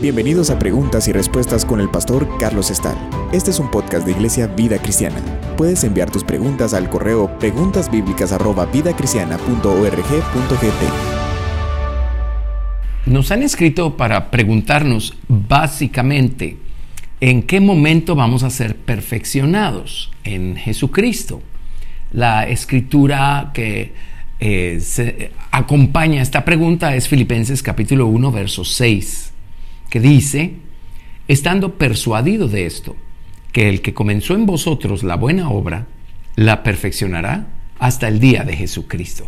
Bienvenidos a Preguntas y Respuestas con el pastor Carlos Estal. Este es un podcast de Iglesia Vida Cristiana. Puedes enviar tus preguntas al correo preguntasbiblicas@vidacristiana.org.gt. Nos han escrito para preguntarnos básicamente en qué momento vamos a ser perfeccionados en Jesucristo. La escritura que eh, acompaña esta pregunta es Filipenses capítulo 1, verso 6 que dice, estando persuadido de esto, que el que comenzó en vosotros la buena obra, la perfeccionará hasta el día de Jesucristo.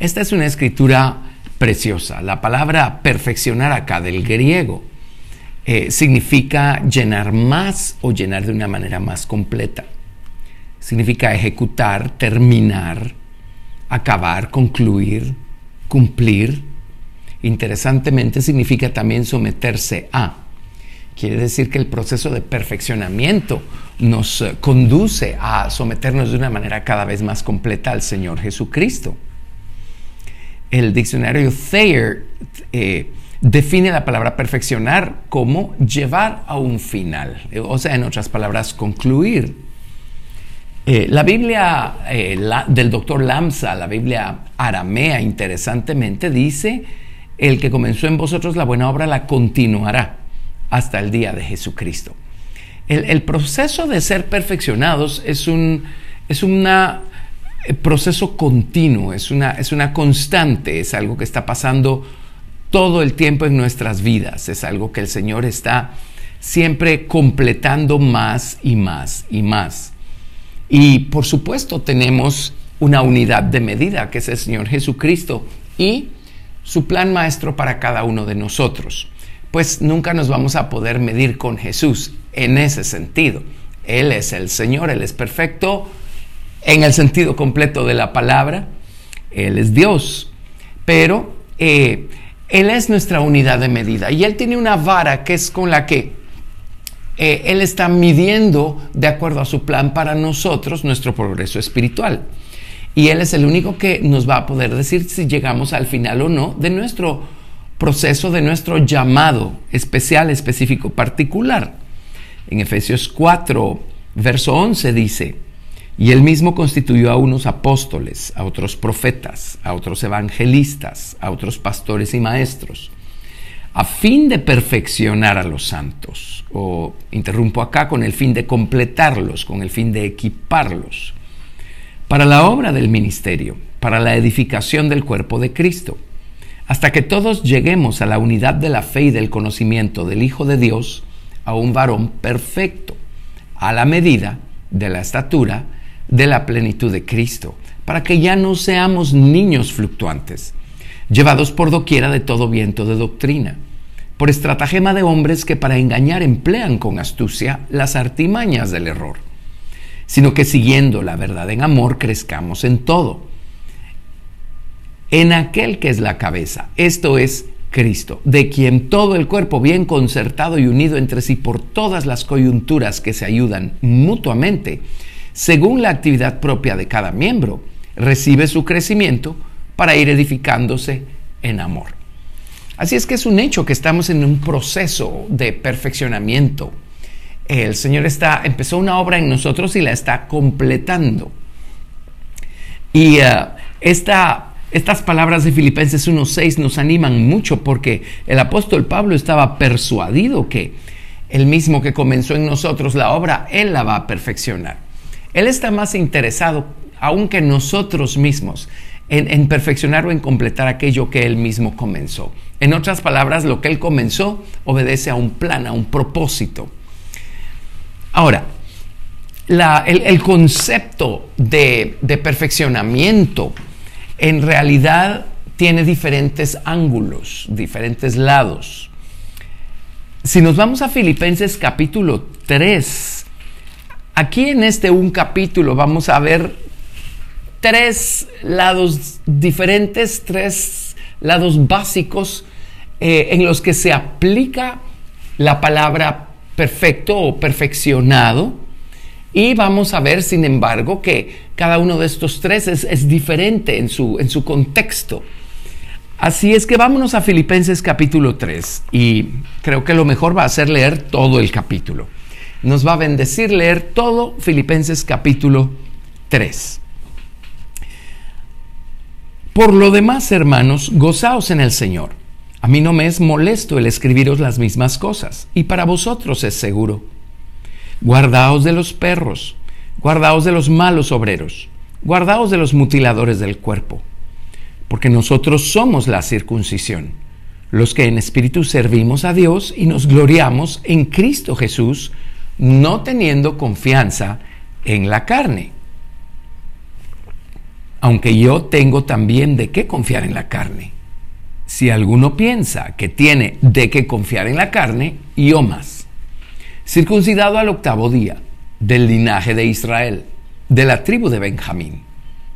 Esta es una escritura preciosa. La palabra perfeccionar acá del griego eh, significa llenar más o llenar de una manera más completa. Significa ejecutar, terminar, acabar, concluir, cumplir, interesantemente significa también someterse a. Quiere decir que el proceso de perfeccionamiento nos eh, conduce a someternos de una manera cada vez más completa al Señor Jesucristo. El diccionario Thayer eh, define la palabra perfeccionar como llevar a un final, o sea, en otras palabras, concluir. Eh, la Biblia del doctor Lamsa, la Biblia aramea, interesantemente, dice el que comenzó en vosotros la buena obra la continuará hasta el día de Jesucristo. El, proceso de ser perfeccionados es un es una, eh, proceso continuo, es una, es una constante, es algo que está pasando todo el tiempo en nuestras vidas, es algo que el Señor está siempre completando más y más y más. Y por supuesto tenemos una unidad de medida que es el Señor Jesucristo y su plan maestro para cada uno de nosotros. Pues nunca nos vamos a poder medir con Jesús en ese sentido. Él es el Señor, Él es perfecto en el sentido completo de la palabra, Él es Dios, pero eh, Él es nuestra unidad de medida y Él tiene una vara que es con la que eh, Él está midiendo de acuerdo a su plan para nosotros nuestro progreso espiritual. Y Él es el único que nos va a poder decir si llegamos al final o no de nuestro proceso, de nuestro llamado especial, específico, particular. En Efesios 4, verso 11 dice, y Él mismo constituyó a unos apóstoles, a otros profetas, a otros evangelistas, a otros pastores y maestros, a fin de perfeccionar a los santos. O interrumpo acá con el fin de completarlos, con el fin de equiparlos para la obra del ministerio, para la edificación del cuerpo de Cristo, hasta que todos lleguemos a la unidad de la fe y del conocimiento del Hijo de Dios, a un varón perfecto, a la medida de la estatura de la plenitud de Cristo, para que ya no seamos niños fluctuantes, llevados por doquiera de todo viento de doctrina, por estratagema de hombres que para engañar emplean con astucia las artimañas del error sino que siguiendo la verdad en amor crezcamos en todo. En aquel que es la cabeza, esto es Cristo, de quien todo el cuerpo bien concertado y unido entre sí por todas las coyunturas que se ayudan mutuamente, según la actividad propia de cada miembro, recibe su crecimiento para ir edificándose en amor. Así es que es un hecho que estamos en un proceso de perfeccionamiento el Señor está, empezó una obra en nosotros y la está completando. Y eh, estas palabras de Filipenses 1.6 nos animan mucho porque el apóstol Pablo estaba persuadido que el mismo que comenzó en nosotros la obra, Él la va a perfeccionar. Él está más interesado, aunque nosotros mismos, en, en, perfeccionar o en completar aquello que Él mismo comenzó. En otras palabras, lo que Él comenzó obedece a un plan, a un propósito. Ahora, el, concepto de, perfeccionamiento en realidad tiene diferentes ángulos, diferentes lados. Si nos vamos a Filipenses capítulo 3, aquí en este un capítulo vamos a ver tres lados diferentes, tres lados básicos eh, en los que se aplica la palabra perfecto o perfeccionado. Y vamos a ver, sin embargo, que cada uno de estos tres es, diferente en su, en su contexto. Así es que vámonos a Filipenses capítulo 3 y creo que lo mejor va a ser leer todo el capítulo. Nos va a bendecir leer todo Filipenses capítulo 3. Por lo demás, hermanos, gozaos en el Señor. A mí no me es molesto el escribiros las mismas cosas, y para vosotros es seguro. Guardaos de los perros, guardaos de los malos obreros, guardaos de los mutiladores del cuerpo porque nosotros somos la circuncisión, los que en espíritu servimos a Dios y nos gloriamos en Cristo Jesús, no teniendo confianza en la carne. Aunque yo tengo también de qué confiar en la carne. Si alguno piensa que tiene de qué confiar en la carne, yo más. Circuncidado al octavo día, del linaje de Israel, de la tribu de Benjamín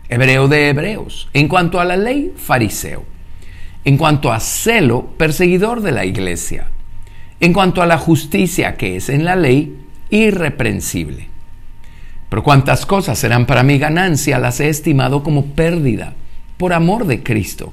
hebreo de hebreos. En cuanto a la ley, fariseo. En cuanto a celo, perseguidor de la iglesia. En cuanto a la justicia que es en la ley, irreprensible. Pero cuantas cosas serán para mi ganancia, las he estimado como pérdida, por amor de Cristo.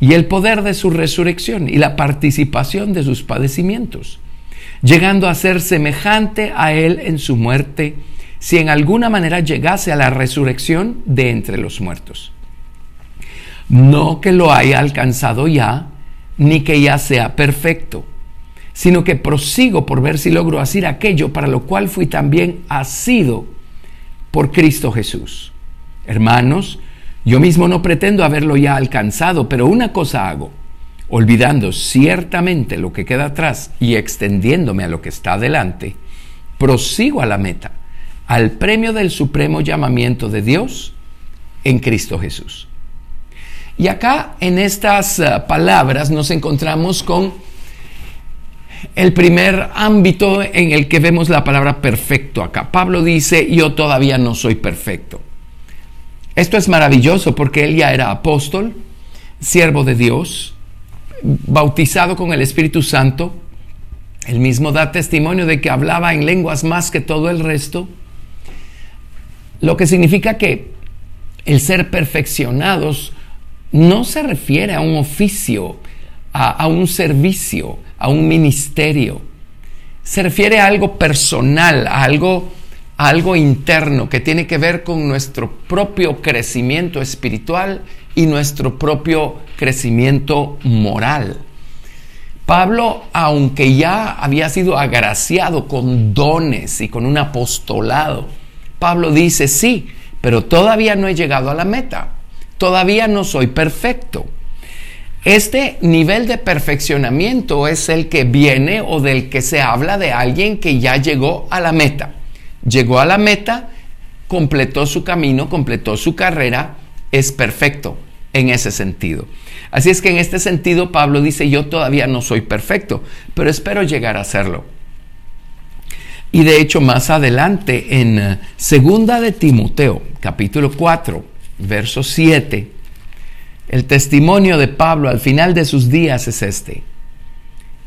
y el poder de su resurrección y la participación de sus padecimientos, llegando a ser semejante a Él en su muerte, si en alguna manera llegase a la resurrección de entre los muertos no que lo haya alcanzado ya, ni que ya sea perfecto, sino que prosigo por ver si logro hacer aquello para lo cual fui también asido por Cristo Jesús. Hermanos, yo mismo no pretendo haberlo ya alcanzado, pero una cosa hago, olvidando ciertamente lo que queda atrás y extendiéndome a lo que está adelante, prosigo a la meta, al premio del supremo llamamiento de Dios en Cristo Jesús. Y acá en estas eh, palabras nos encontramos con el primer ámbito en el que vemos la palabra perfecto acá. Pablo dice, yo todavía no soy perfecto. Esto es maravilloso porque él ya era apóstol, siervo de Dios, bautizado con el Espíritu Santo. Él mismo da testimonio de que hablaba en lenguas más que todo el resto. Lo que significa que el ser perfeccionados no se refiere a un oficio, a, un servicio, a un ministerio. Se refiere a algo personal, a algo, a algo interno que tiene que ver con nuestro propio crecimiento espiritual y nuestro propio crecimiento moral. Pablo, aunque ya había sido agraciado con dones y con un apostolado, Pablo dice, sí, pero todavía no he llegado a la meta todavía no soy perfecto. Este nivel de perfeccionamiento es el que viene o del que se habla de alguien que ya llegó a la meta. Llegó a la meta, completó su camino, completó su carrera, es perfecto en ese sentido. Así es que en este sentido Pablo dice, yo todavía no soy perfecto, pero espero llegar a serlo. Y de hecho más adelante en eh, segunda de Timoteo, capítulo 4, verso 7, el testimonio de Pablo al final de sus días es este.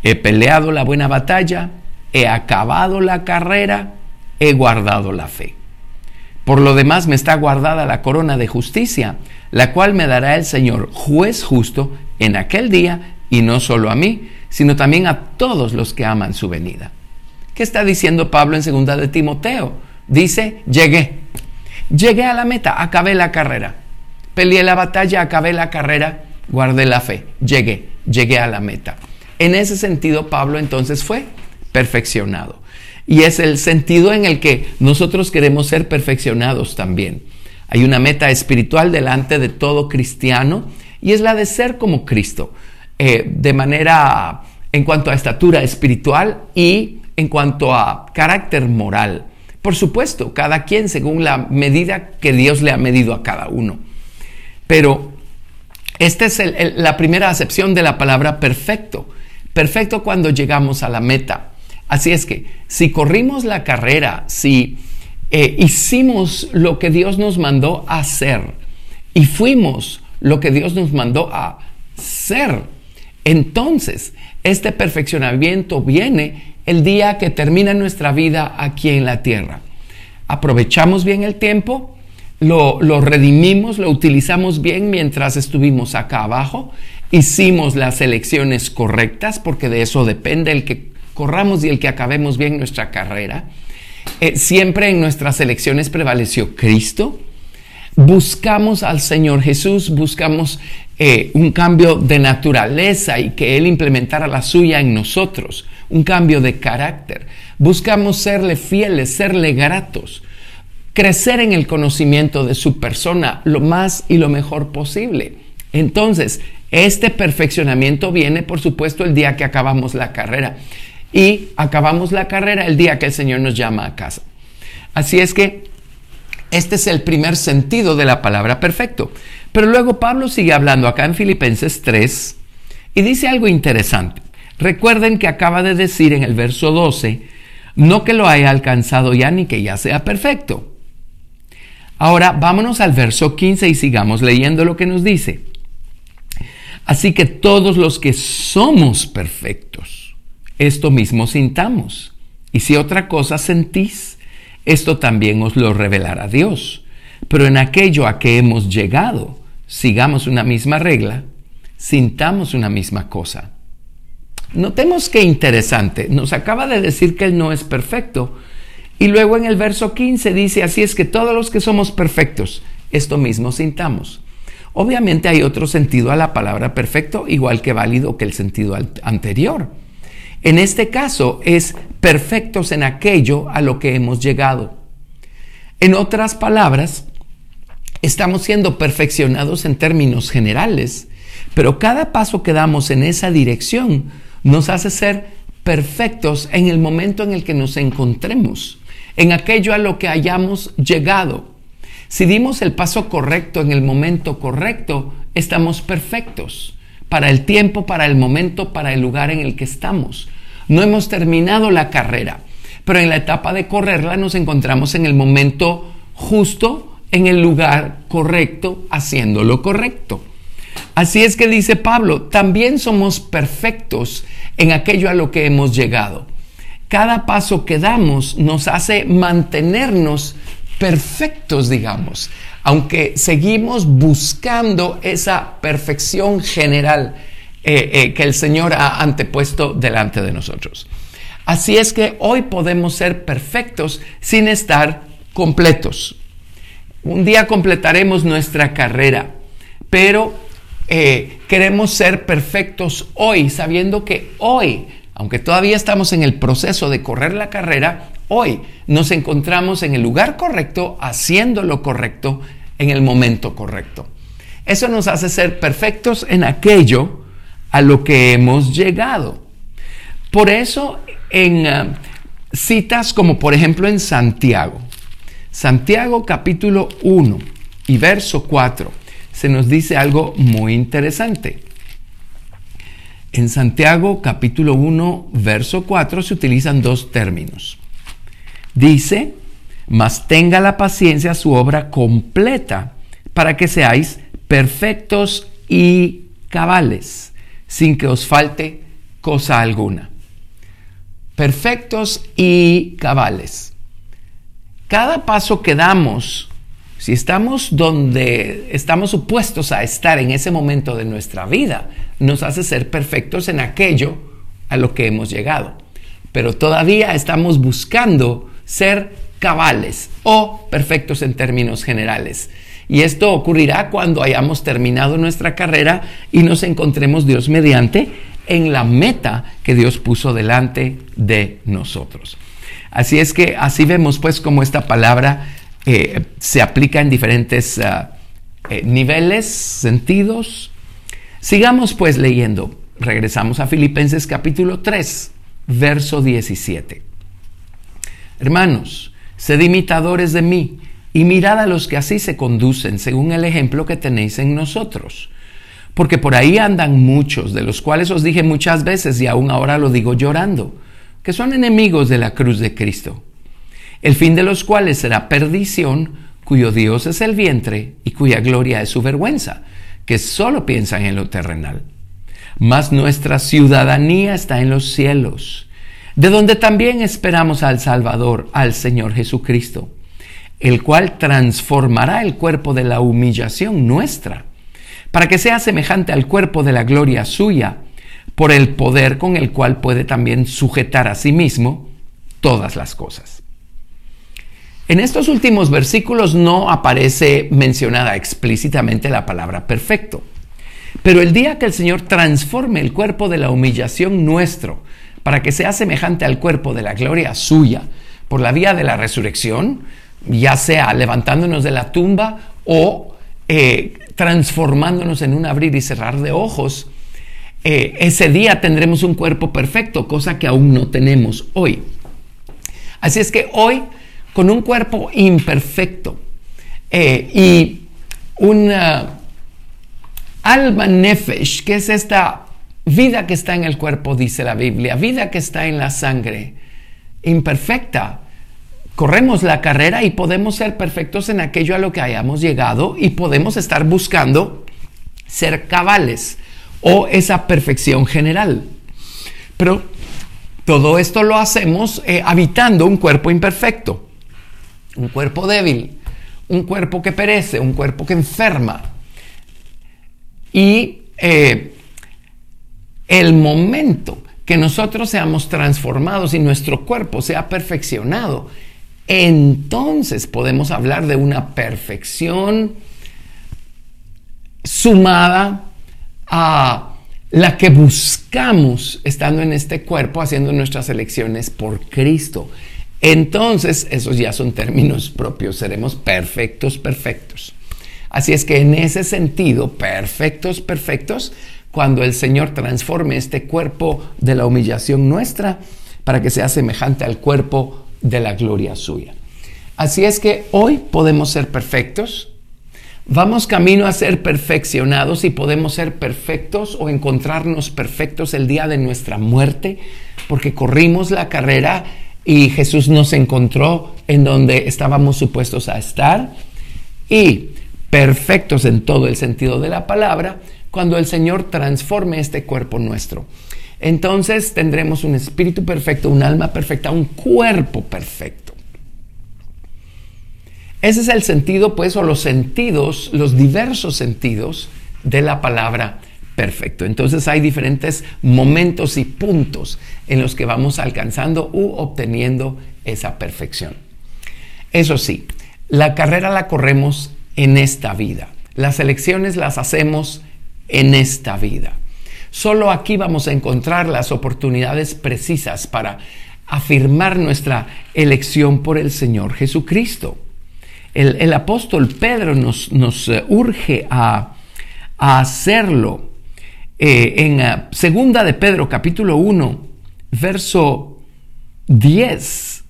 He peleado la buena batalla, he acabado la carrera, he guardado la fe. Por lo demás me está guardada la corona de justicia, la cual me dará el Señor, juez justo, en aquel día, y no solo a mí, sino también a todos los que aman su venida. ¿Qué está diciendo Pablo en segunda de Timoteo? Dice, llegué, Llegué a la meta, acabé la carrera. Peleé la batalla, acabé la carrera, guardé la fe. Llegué, llegué a la meta. En ese sentido, Pablo entonces fue perfeccionado. Y es el sentido en el que nosotros queremos ser perfeccionados también. Hay una meta espiritual delante de todo cristiano y es la de ser como Cristo, eh, de manera en cuanto a estatura espiritual y en cuanto a carácter moral. Por supuesto, cada quien según la medida que Dios le ha medido a cada uno. Pero esta es la primera acepción de la palabra perfecto. perfecto cuando llegamos a la meta. Así es que si corrimos la carrera, si eh, hicimos lo que Dios nos mandó a hacer y fuimos lo que Dios nos mandó a ser, entonces este perfeccionamiento viene el día que termina nuestra vida aquí en la tierra. Aprovechamos bien el tiempo, lo, lo redimimos, lo utilizamos bien mientras estuvimos acá abajo, hicimos las elecciones correctas, porque de eso depende el que corramos y el que acabemos bien nuestra carrera. Eh, siempre en nuestras elecciones prevaleció Cristo. Buscamos al Señor Jesús, buscamos eh, un cambio de naturaleza y que Él implementara la suya en nosotros, un cambio de carácter. Buscamos serle fieles, serle gratos, crecer en el conocimiento de su persona lo más y lo mejor posible. Entonces, este perfeccionamiento viene, por supuesto, el día que acabamos la carrera y acabamos la carrera el día que el Señor nos llama a casa. Así es que este es el primer sentido de la palabra perfecto. Pero luego Pablo sigue hablando acá en Filipenses 3 y dice algo interesante. Recuerden que acaba de decir en el verso 12, no que lo haya alcanzado ya ni que ya sea perfecto. Ahora vámonos al verso 15 y sigamos leyendo lo que nos dice. Así que todos los que somos perfectos, esto mismo sintamos. Y si otra cosa sentís, esto también os lo revelará Dios. Pero en aquello a que hemos llegado, sigamos una misma regla, sintamos una misma cosa. Notemos qué interesante, nos acaba de decir que Él no es perfecto. Y luego en el verso 15 dice, así es que todos los que somos perfectos, esto mismo sintamos. Obviamente hay otro sentido a la palabra perfecto, igual que válido que el sentido anterior. En este caso es perfectos en aquello a lo que hemos llegado. En otras palabras, estamos siendo perfeccionados en términos generales, pero cada paso que damos en esa dirección nos hace ser perfectos en el momento en el que nos encontremos, en aquello a lo que hayamos llegado. Si dimos el paso correcto en el momento correcto, estamos perfectos para el tiempo, para el momento, para el lugar en el que estamos. No hemos terminado la carrera, pero en la etapa de correrla nos encontramos en el momento justo, en el lugar correcto, haciendo lo correcto. Así es que dice Pablo, también somos perfectos en aquello a lo que hemos llegado. Cada paso que damos nos hace mantenernos perfectos, digamos, aunque seguimos buscando esa perfección general eh, eh, que el Señor ha antepuesto delante de nosotros. Así es que hoy podemos ser perfectos sin estar completos. Un día completaremos nuestra carrera, pero eh, queremos ser perfectos hoy, sabiendo que hoy, aunque todavía estamos en el proceso de correr la carrera, hoy nos encontramos en el lugar correcto, haciendo lo correcto en el momento correcto. Eso nos hace ser perfectos en aquello a lo que hemos llegado. Por eso en eh, citas como por ejemplo en Santiago, Santiago capítulo 1 y verso 4, se nos dice algo muy interesante. En Santiago capítulo 1 verso 4 se utilizan dos términos. Dice, mas tenga la paciencia su obra completa para que seáis perfectos y cabales, sin que os falte cosa alguna. Perfectos y cabales. Cada paso que damos, si estamos donde estamos supuestos a estar en ese momento de nuestra vida, nos hace ser perfectos en aquello a lo que hemos llegado. Pero todavía estamos buscando ser cabales o perfectos en términos generales. Y esto ocurrirá cuando hayamos terminado nuestra carrera y nos encontremos Dios mediante en la meta que Dios puso delante de nosotros. Así es que así vemos pues cómo esta palabra se aplica en diferentes ah, eh, niveles, sentidos. Sigamos pues leyendo. Regresamos a Filipenses capítulo 3, verso 17. Hermanos, sed imitadores de mí y mirad a los que así se conducen según el ejemplo que tenéis en nosotros. porque por ahí andan muchos, de los cuales os dije muchas veces y aún ahora lo digo llorando, que son enemigos de la cruz de Cristo, el fin de los cuales será perdición, cuyo Dios es el vientre y cuya gloria es su vergüenza, que solo piensan en lo terrenal. Mas nuestra ciudadanía está en los cielos, de donde también esperamos al Salvador, al Señor Jesucristo, el cual transformará el cuerpo de la humillación nuestra, para que sea semejante al cuerpo de la gloria suya, por el poder con el cual puede también sujetar a sí mismo todas las cosas. En estos últimos versículos no aparece mencionada explícitamente la palabra perfecto. Pero el día que el Señor transforme el cuerpo de la humillación nuestro para que sea semejante al cuerpo de la gloria suya por la vía de la resurrección, ya sea levantándonos de la tumba o eh, transformándonos en un abrir y cerrar de ojos, eh, ese día tendremos un cuerpo perfecto, cosa que aún no tenemos hoy. Así es que hoy, con un cuerpo imperfecto eh, y una alma nefesh, que es esta vida que está en el cuerpo, dice la Biblia, vida que está en la sangre, imperfecta, corremos la carrera y podemos ser perfectos en aquello a lo que hayamos llegado y podemos estar buscando ser cabales o esa perfección general. Pero todo esto lo hacemos eh, habitando un cuerpo imperfecto, un cuerpo débil, un cuerpo que perece, un cuerpo que enferma. Y eh, el momento que nosotros seamos transformados y nuestro cuerpo sea perfeccionado, entonces podemos hablar de una perfección sumada a la que buscamos estando en este cuerpo, haciendo nuestras elecciones por Cristo. Entonces, esos ya son términos propios, seremos perfectos, perfectos. Así es que en ese sentido, perfectos, perfectos, cuando el Señor transforme este cuerpo de la humillación nuestra para que sea semejante al cuerpo de la gloria suya. Así es que hoy podemos ser perfectos, vamos camino a ser perfeccionados y podemos ser perfectos o encontrarnos perfectos el día de nuestra muerte, porque corrimos la carrera y Jesús nos encontró en donde estábamos supuestos a estar y perfectos en todo el sentido de la palabra cuando el Señor transforme este cuerpo nuestro. Entonces tendremos un espíritu perfecto, un alma perfecta, un cuerpo perfecto. Ese es el sentido, pues, o los sentidos, los diversos sentidos de la palabra perfecto. Entonces hay diferentes momentos y puntos en los que vamos alcanzando u obteniendo esa perfección. Eso sí, la carrera la corremos en esta vida. Las elecciones las hacemos en esta vida. Solo aquí vamos a encontrar las oportunidades precisas para afirmar nuestra elección por el Señor Jesucristo. El, apóstol Pedro nos, eh, urge a, hacerlo. Eh, en uh, segunda de Pedro capítulo 1, verso 10,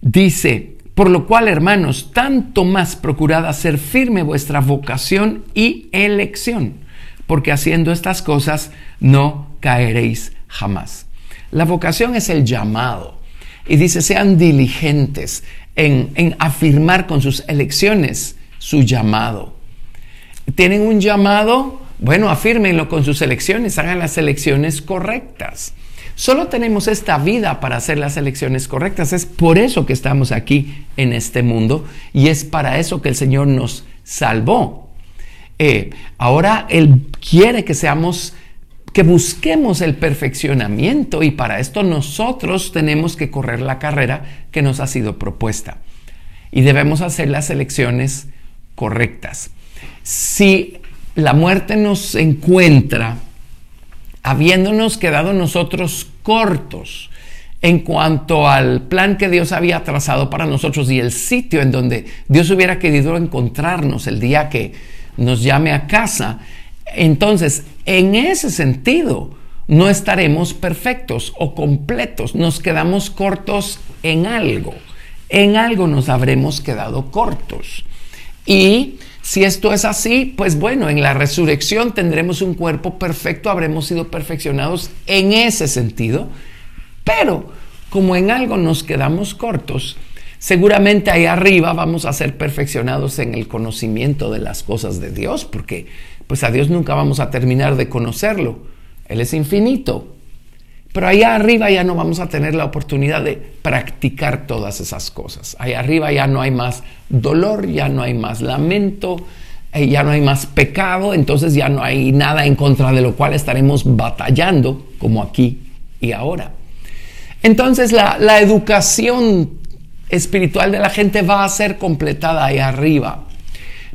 dice, por lo cual, hermanos, tanto más procurad hacer firme vuestra vocación y elección porque haciendo estas cosas no caeréis jamás. La vocación es el llamado. Y dice, sean diligentes en, afirmar con sus elecciones su llamado. ¿Tienen un llamado? Bueno, afírmenlo con sus elecciones, hagan las elecciones correctas. Solo tenemos esta vida para hacer las elecciones correctas. Es por eso que estamos aquí en este mundo y es para eso que el Señor nos salvó. Eh, ahora Él quiere que seamos, que busquemos el perfeccionamiento y para esto nosotros tenemos que correr la carrera que nos ha sido propuesta y debemos hacer las elecciones correctas. Si la muerte nos encuentra habiéndonos quedado nosotros cortos en cuanto al plan que Dios había trazado para nosotros y el sitio en donde Dios hubiera querido encontrarnos el día que nos llame a casa. Entonces, en ese sentido, no estaremos perfectos o completos, nos quedamos cortos en algo. En algo nos habremos quedado cortos. Y Si esto es así, pues bueno, en la resurrección tendremos un cuerpo perfecto, habremos sido perfeccionados en ese sentido, pero como en algo nos quedamos cortos, seguramente ahí arriba vamos a ser perfeccionados en el conocimiento de las cosas de Dios, porque pues a Dios nunca vamos a terminar de conocerlo. Él es infinito. Pero allá arriba ya no vamos a tener la oportunidad de practicar todas esas cosas. Allá arriba ya no hay más dolor, ya no hay más lamento, eh, ya no hay más pecado, entonces ya no hay nada en contra de lo cual estaremos batallando como aquí y ahora. Entonces la, educación espiritual de la gente va a ser completada ahí arriba.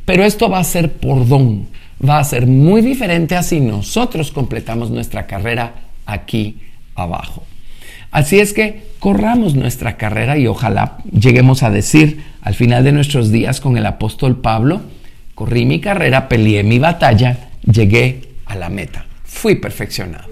Pero esto va a ser por don. Va a ser muy diferente así nosotros completamos nuestra carrera aquí abajo. Así es que corramos nuestra carrera y ojalá lleguemos a decir al final de nuestros días con el apóstol Pablo, corrí mi carrera, peleé mi batalla, llegué a la meta, fui perfeccionado.